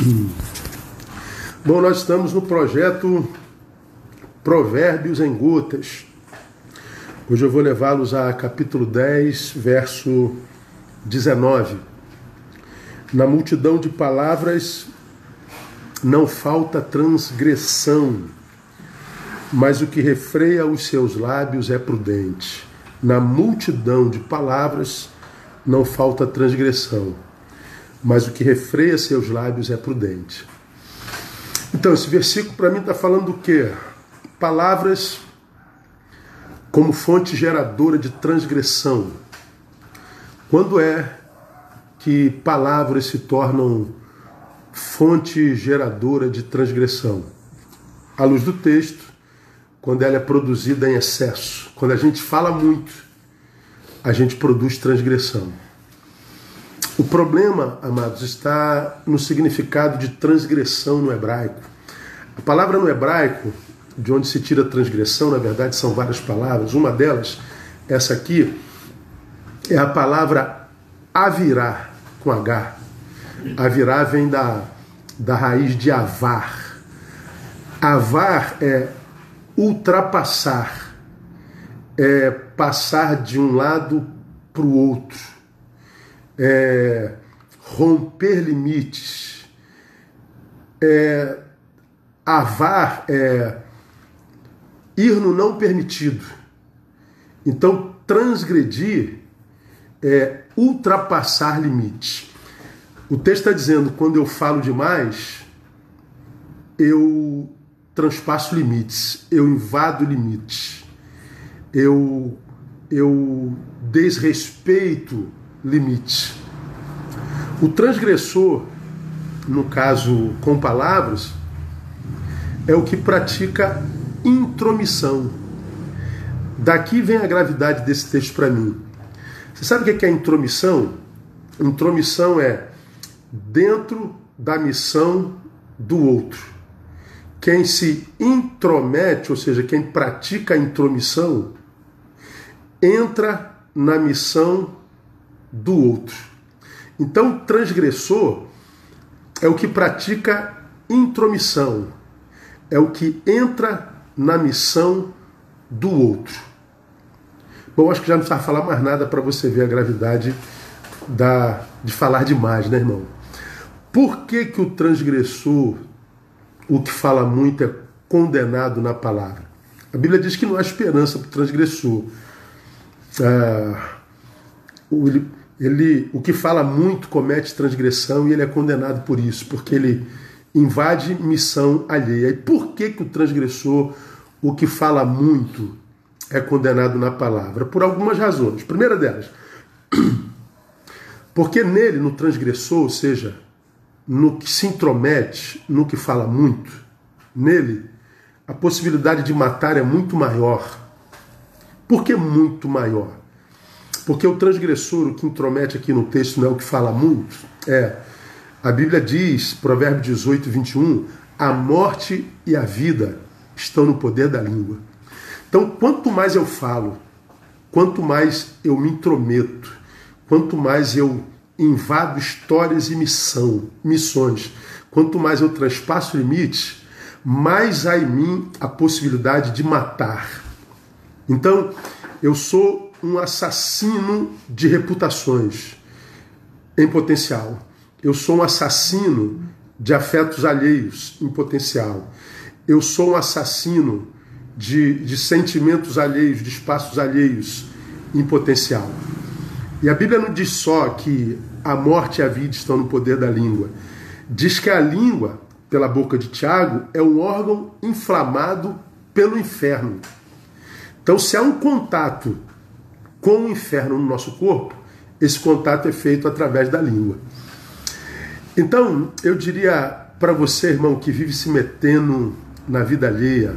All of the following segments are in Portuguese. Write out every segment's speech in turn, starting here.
Bom, nós estamos no projeto Provérbios em Gotas. Hoje eu vou levá-los a capítulo 10, verso 19. Na multidão de palavras não falta transgressão, mas o que refreia os seus lábios é prudente. Na multidão de palavras não falta transgressão, mas o que refreia seus lábios é prudente. Então, esse versículo para mim está falando do quê? Palavras como fonte geradora de transgressão. Quando é que palavras se tornam fonte geradora de transgressão? À luz do texto, quando ela é produzida em excesso. Quando a gente fala muito, a gente produz transgressão. O problema, amados, está no significado de transgressão no hebraico. A palavra no hebraico, de onde se tira transgressão, na verdade são várias palavras. Uma delas, essa aqui, é a palavra avirá, com H. Avirá vem da, da raiz de avar. Avar é ultrapassar, é passar de um lado para o outro é, romper limites, é, avar é ir no não permitido. Então, transgredir é ultrapassar limites. O texto está dizendo: quando eu falo demais, eu transpasso limites, eu invado limites, eu, eu desrespeito limites. O transgressor, no caso com palavras, é o que pratica intromissão. Daqui vem a gravidade desse texto para mim. Você sabe o que é intromissão? Intromissão é dentro da missão do outro. Quem se intromete, ou seja, quem pratica a intromissão, entra na missão do outro. Então, transgressor é o que pratica intromissão, é o que entra na missão do outro. Bom, acho que já não precisa falar mais nada para você ver a gravidade da, de falar demais, né, irmão? Por que, que o transgressor, o que fala muito, é condenado na palavra? A Bíblia diz que não há esperança para o transgressor. Ah, ele, o que fala muito comete transgressão e ele é condenado por isso, porque ele invade missão alheia. E por que, que o transgressor, o que fala muito, é condenado na palavra? Por algumas razões. Primeira delas, porque nele, no transgressor, ou seja, no que se intromete, no que fala muito, nele, a possibilidade de matar é muito maior. Por que muito maior? Porque o transgressor, o que intromete aqui no texto, não é o que fala muito, é. A Bíblia diz, Provérbio 18, 21, a morte e a vida estão no poder da língua. Então, quanto mais eu falo, quanto mais eu me intrometo, quanto mais eu invado histórias e missão, missões, quanto mais eu transpasso limites, mais há em mim a possibilidade de matar. Então, eu sou um assassino de reputações em potencial. Eu sou um assassino de afetos alheios em potencial. Eu sou um assassino de, de sentimentos alheios, de espaços alheios em potencial. E a Bíblia não diz só que a morte e a vida estão no poder da língua. Diz que a língua, pela boca de Tiago, é um órgão inflamado pelo inferno. Então, se há um contato com o inferno no nosso corpo, esse contato é feito através da língua. Então, eu diria para você, irmão, que vive se metendo na vida alheia,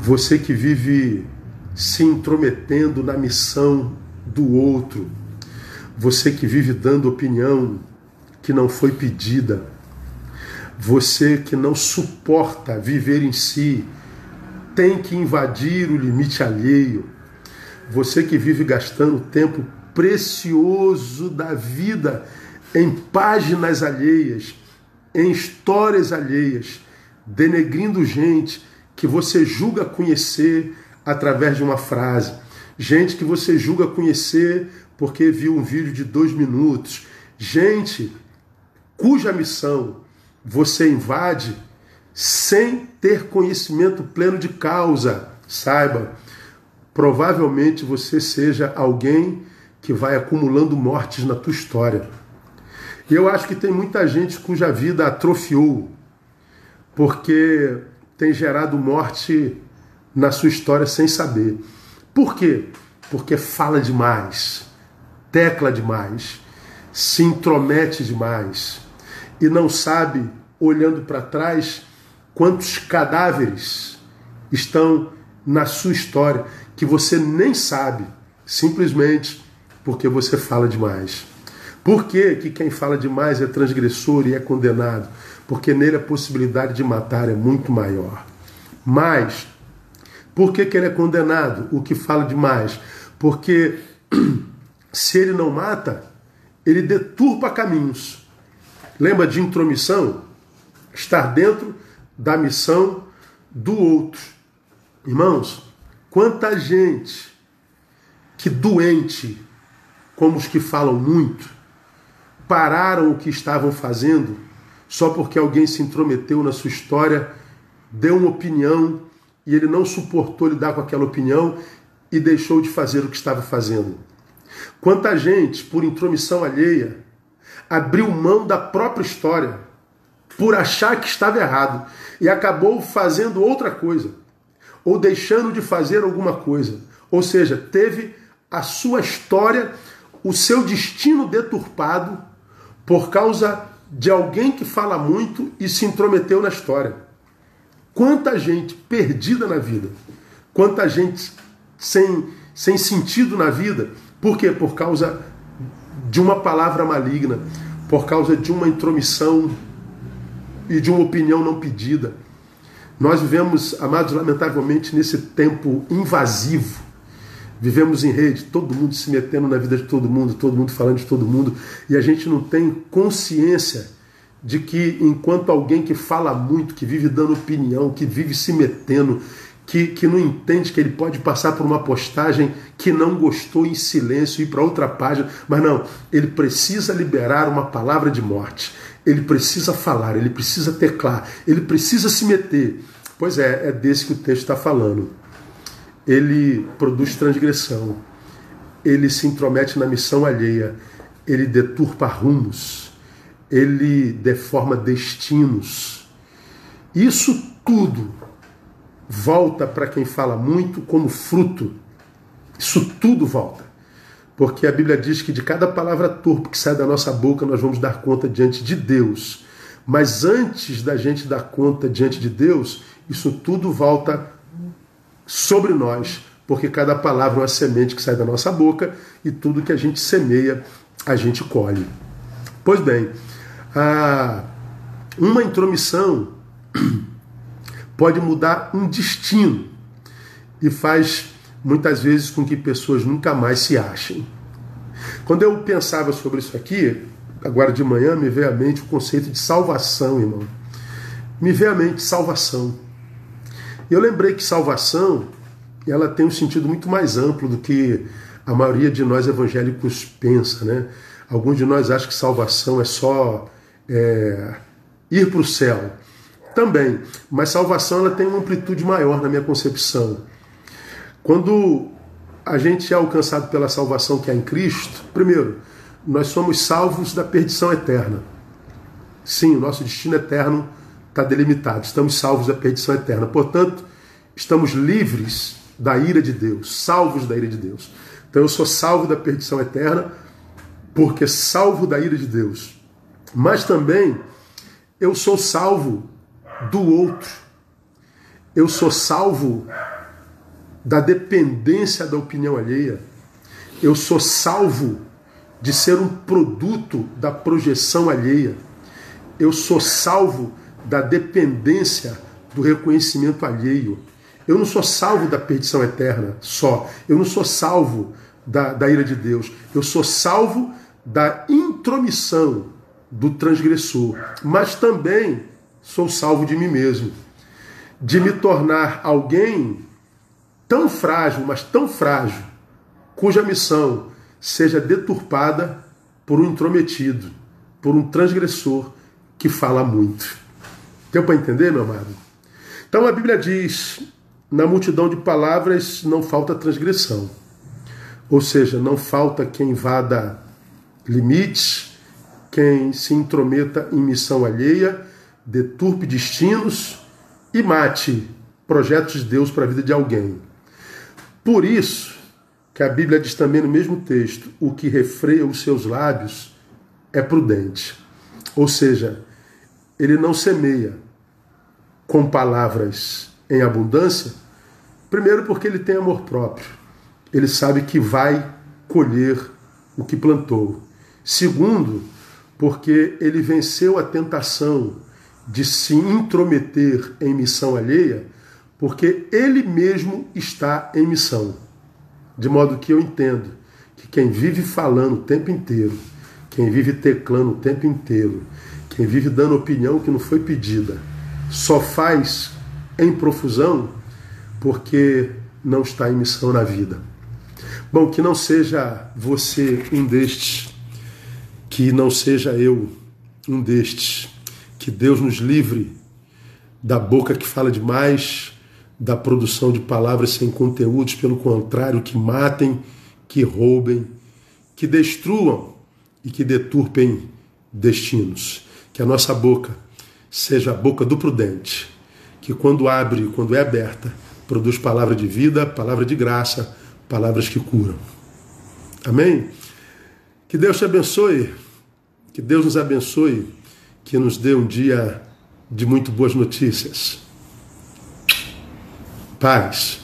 você que vive se intrometendo na missão do outro, você que vive dando opinião que não foi pedida, você que não suporta viver em si, tem que invadir o limite alheio, você que vive gastando tempo precioso da vida em páginas alheias, em histórias alheias, denegrindo gente que você julga conhecer através de uma frase, gente que você julga conhecer porque viu um vídeo de dois minutos, gente cuja missão você invade sem ter conhecimento pleno de causa. Saiba, provavelmente você seja alguém que vai acumulando mortes na tua história. E eu acho que tem muita gente cuja vida atrofiou, porque tem gerado morte na sua história sem saber. Por quê? Porque fala demais, tecla demais, se intromete demais e não sabe, olhando para trás, quantos cadáveres estão na sua história que você nem sabe, simplesmente porque você fala demais. Por que, que quem fala demais é transgressor e é condenado? Porque nele a possibilidade de matar é muito maior. Mas, por que, que ele é condenado? O que fala demais? Porque se ele não mata, ele deturpa caminhos. Lembra de intromissão? Estar dentro da missão do outro. Irmãos, quanta gente que doente, como os que falam muito, pararam o que estavam fazendo só porque alguém se intrometeu na sua história, deu uma opinião e ele não suportou lidar com aquela opinião e deixou de fazer o que estava fazendo. Quanta gente, por intromissão alheia, abriu mão da própria história por achar que estava errado e acabou fazendo outra coisa ou deixando de fazer alguma coisa. Ou seja, teve a sua história, o seu destino deturpado por causa de alguém que fala muito e se intrometeu na história. Quanta gente perdida na vida, quanta gente sem, sem sentido na vida, por quê? Por causa de uma palavra maligna, por causa de uma intromissão e de uma opinião não pedida. Nós vivemos, amados, lamentavelmente, nesse tempo invasivo. Vivemos em rede, todo mundo se metendo na vida de todo mundo, todo mundo falando de todo mundo, e a gente não tem consciência de que enquanto alguém que fala muito, que vive dando opinião, que vive se metendo, que, que não entende que ele pode passar por uma postagem que não gostou em silêncio e ir para outra página, mas não, ele precisa liberar uma palavra de morte, ele precisa falar, ele precisa teclar, ele precisa se meter. Pois é, é desse que o texto está falando ele produz transgressão, ele se intromete na missão alheia, ele deturpa rumos, ele deforma destinos. Isso tudo volta para quem fala muito como fruto. Isso tudo volta. Porque a Bíblia diz que de cada palavra turpa que sai da nossa boca nós vamos dar conta diante de Deus. Mas antes da gente dar conta diante de Deus, isso tudo volta sobre nós, porque cada palavra é uma semente que sai da nossa boca e tudo que a gente semeia, a gente colhe. Pois bem, uma intromissão pode mudar um destino e faz muitas vezes com que pessoas nunca mais se achem. Quando eu pensava sobre isso aqui, agora de manhã, me veio à mente o conceito de salvação, irmão. Me veio à mente salvação. Eu lembrei que salvação ela tem um sentido muito mais amplo do que a maioria de nós evangélicos pensa, né? Alguns de nós acham que salvação é só é, ir para o céu. Também, mas salvação ela tem uma amplitude maior na minha concepção. Quando a gente é alcançado pela salvação que é em Cristo, primeiro, nós somos salvos da perdição eterna. Sim, o nosso destino eterno está delimitado. Estamos salvos da perdição eterna. Portanto, estamos livres da ira de Deus, salvos da ira de Deus. Então eu sou salvo da perdição eterna, porque salvo da ira de Deus. Mas também eu sou salvo do outro. Eu sou salvo da dependência da opinião alheia. Eu sou salvo de ser um produto da projeção alheia. Eu sou salvo da dependência do reconhecimento alheio. Eu não sou salvo da perdição eterna só. Eu não sou salvo da, da ira de Deus. Eu sou salvo da intromissão do transgressor, mas também sou salvo de mim mesmo, de me tornar alguém tão frágil, mas tão frágil, cuja missão seja deturpada por um intrometido, por um transgressor que fala muito. Deu para entender, meu amado? Então a Bíblia diz: na multidão de palavras não falta transgressão. Ou seja, não falta quem invada limites, quem se intrometa em missão alheia, deturpe destinos e mate projetos de Deus para a vida de alguém. Por isso que a Bíblia diz também no mesmo texto: o que refreia os seus lábios é prudente. Ou seja, ele não semeia com palavras em abundância, primeiro porque ele tem amor próprio. Ele sabe que vai colher o que plantou. Segundo, porque ele venceu a tentação de se intrometer em missão alheia, porque ele mesmo está em missão. De modo que eu entendo que quem vive falando o tempo inteiro, quem vive teclando o tempo inteiro, quem vive dando opinião que não foi pedida, só faz em profusão porque não está em missão na vida. Bom, que não seja você um destes, que não seja eu um destes, que Deus nos livre da boca que fala demais, da produção de palavras sem conteúdos, pelo contrário, que matem, que roubem, que destruam e que deturpem destinos. Que a nossa boca seja a boca do prudente, que quando abre, quando é aberta, produz palavra de vida, palavra de graça, palavras que curam. Amém? Que Deus te abençoe, que Deus nos abençoe, que nos dê um dia de muito boas notícias. Paz.